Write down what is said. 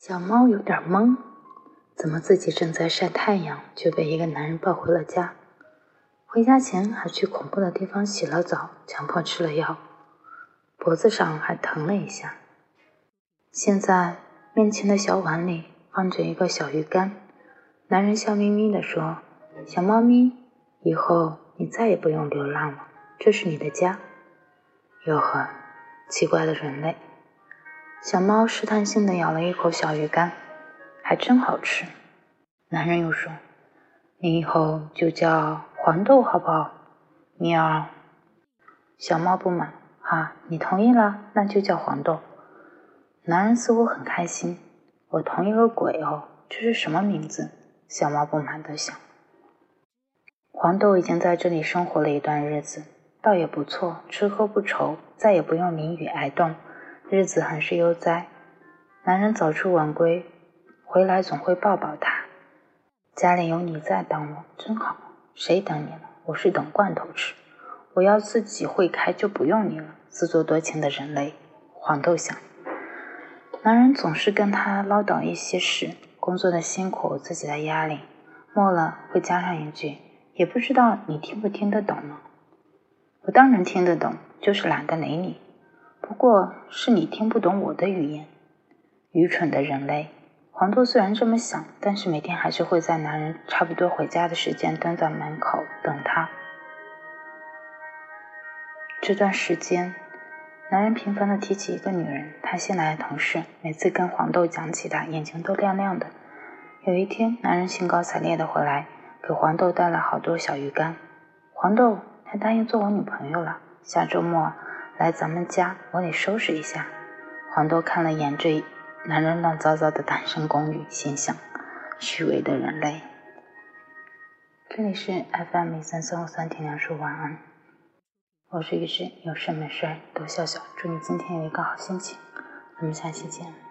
小猫有点懵，怎么自己正在晒太阳，就被一个男人抱回了家？回家前还去恐怖的地方洗了澡，强迫吃了药，脖子上还疼了一下。现在面前的小碗里放着一个小鱼干，男人笑眯眯地说：“小猫咪，以后你再也不用流浪了，这是你的家。”哟呵，奇怪的人类！小猫试探性的咬了一口小鱼干，还真好吃。男人又说：“你以后就叫黄豆好不好？”喵。小猫不满：“哈，你同意了，那就叫黄豆。”男人似乎很开心。我同意个鬼哦！这是什么名字？小猫不满的想。黄豆已经在这里生活了一段日子。倒也不错，吃喝不愁，再也不用淋雨挨冻，日子很是悠哉。男人早出晚归，回来总会抱抱她。家里有你在等我，真好。谁等你了？我是等罐头吃。我要自己会开，就不用你了。自作多情的人类，黄豆想。男人总是跟他唠叨一些事，工作的辛苦，自己的压力，末了会加上一句：“也不知道你听不听得懂呢。”我当然听得懂，就是懒得理你。不过是你听不懂我的语言，愚蠢的人类。黄豆虽然这么想，但是每天还是会在男人差不多回家的时间蹲在门口等他。这段时间，男人频繁的提起一个女人，他新来的同事。每次跟黄豆讲起她，眼睛都亮亮的。有一天，男人兴高采烈的回来，给黄豆带了好多小鱼干。黄豆。他答应做我女朋友了，下周末来咱们家，我得收拾一下。黄豆看了眼这男人乱糟糟的单身公寓，心想：虚伪的人类。这里是 FM 三三五三，点两，说晚安。我是雨诗，有事没事多笑笑。祝你今天有一个好心情。我们下期见。